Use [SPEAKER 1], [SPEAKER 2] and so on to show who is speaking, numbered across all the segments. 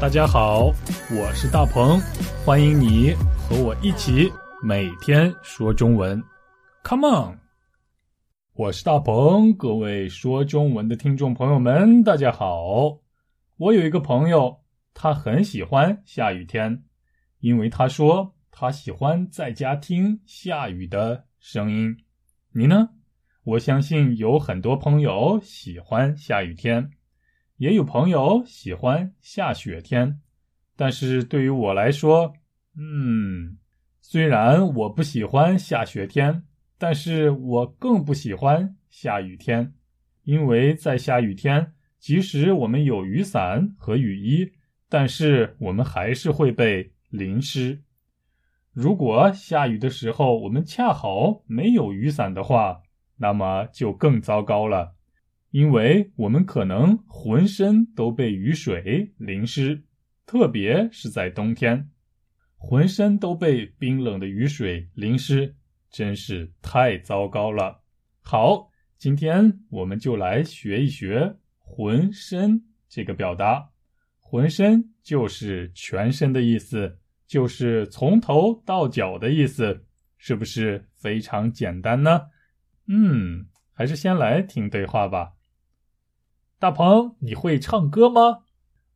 [SPEAKER 1] 大家好，我是大鹏，欢迎你和我一起每天说中文。Come on！我是大鹏，各位说中文的听众朋友们，大家好。我有一个朋友，他很喜欢下雨天，因为他说他喜欢在家听下雨的声音。你呢？我相信有很多朋友喜欢下雨天。也有朋友喜欢下雪天，但是对于我来说，嗯，虽然我不喜欢下雪天，但是我更不喜欢下雨天，因为在下雨天，即使我们有雨伞和雨衣，但是我们还是会被淋湿。如果下雨的时候我们恰好没有雨伞的话，那么就更糟糕了。因为我们可能浑身都被雨水淋湿，特别是在冬天，浑身都被冰冷的雨水淋湿，真是太糟糕了。好，今天我们就来学一学“浑身”这个表达。浑身就是全身的意思，就是从头到脚的意思，是不是非常简单呢？嗯，还是先来听对话吧。大鹏，你会唱歌吗？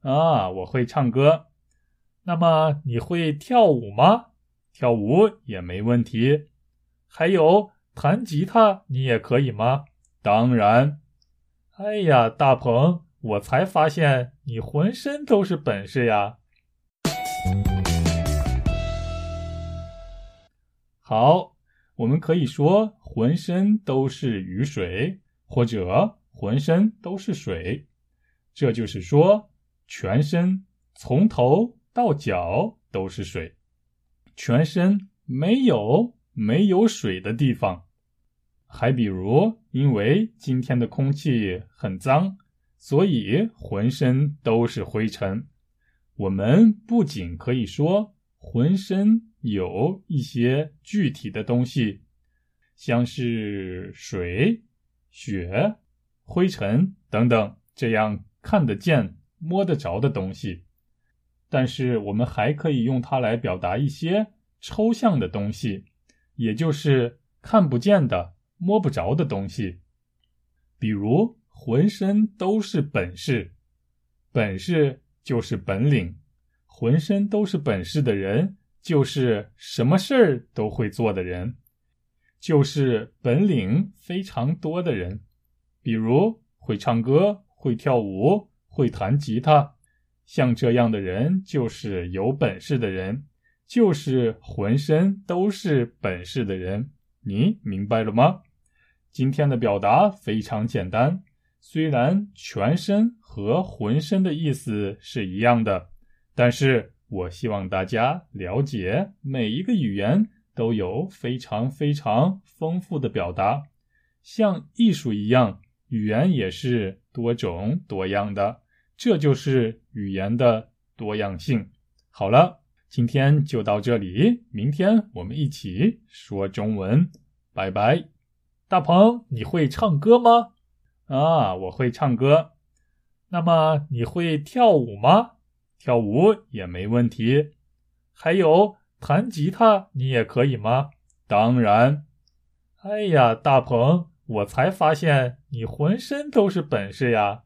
[SPEAKER 1] 啊，我会唱歌。那么你会跳舞吗？跳舞也没问题。还有弹吉他，你也可以吗？当然。哎呀，大鹏，我才发现你浑身都是本事呀。好，我们可以说浑身都是雨水，或者。浑身都是水，这就是说，全身从头到脚都是水，全身没有没有水的地方。还比如，因为今天的空气很脏，所以浑身都是灰尘。我们不仅可以说浑身有一些具体的东西，像是水、雪。灰尘等等，这样看得见、摸得着的东西，但是我们还可以用它来表达一些抽象的东西，也就是看不见的、摸不着的东西。比如，浑身都是本事，本事就是本领，浑身都是本事的人，就是什么事儿都会做的人，就是本领非常多的人。比如会唱歌、会跳舞、会弹吉他，像这样的人就是有本事的人，就是浑身都是本事的人。你明白了吗？今天的表达非常简单，虽然全身和浑身的意思是一样的，但是我希望大家了解，每一个语言都有非常非常丰富的表达，像艺术一样。语言也是多种多样的，这就是语言的多样性。好了，今天就到这里，明天我们一起说中文，拜拜。大鹏，你会唱歌吗？啊，我会唱歌。那么你会跳舞吗？跳舞也没问题。还有弹吉他，你也可以吗？当然。哎呀，大鹏。我才发现你浑身都是本事呀！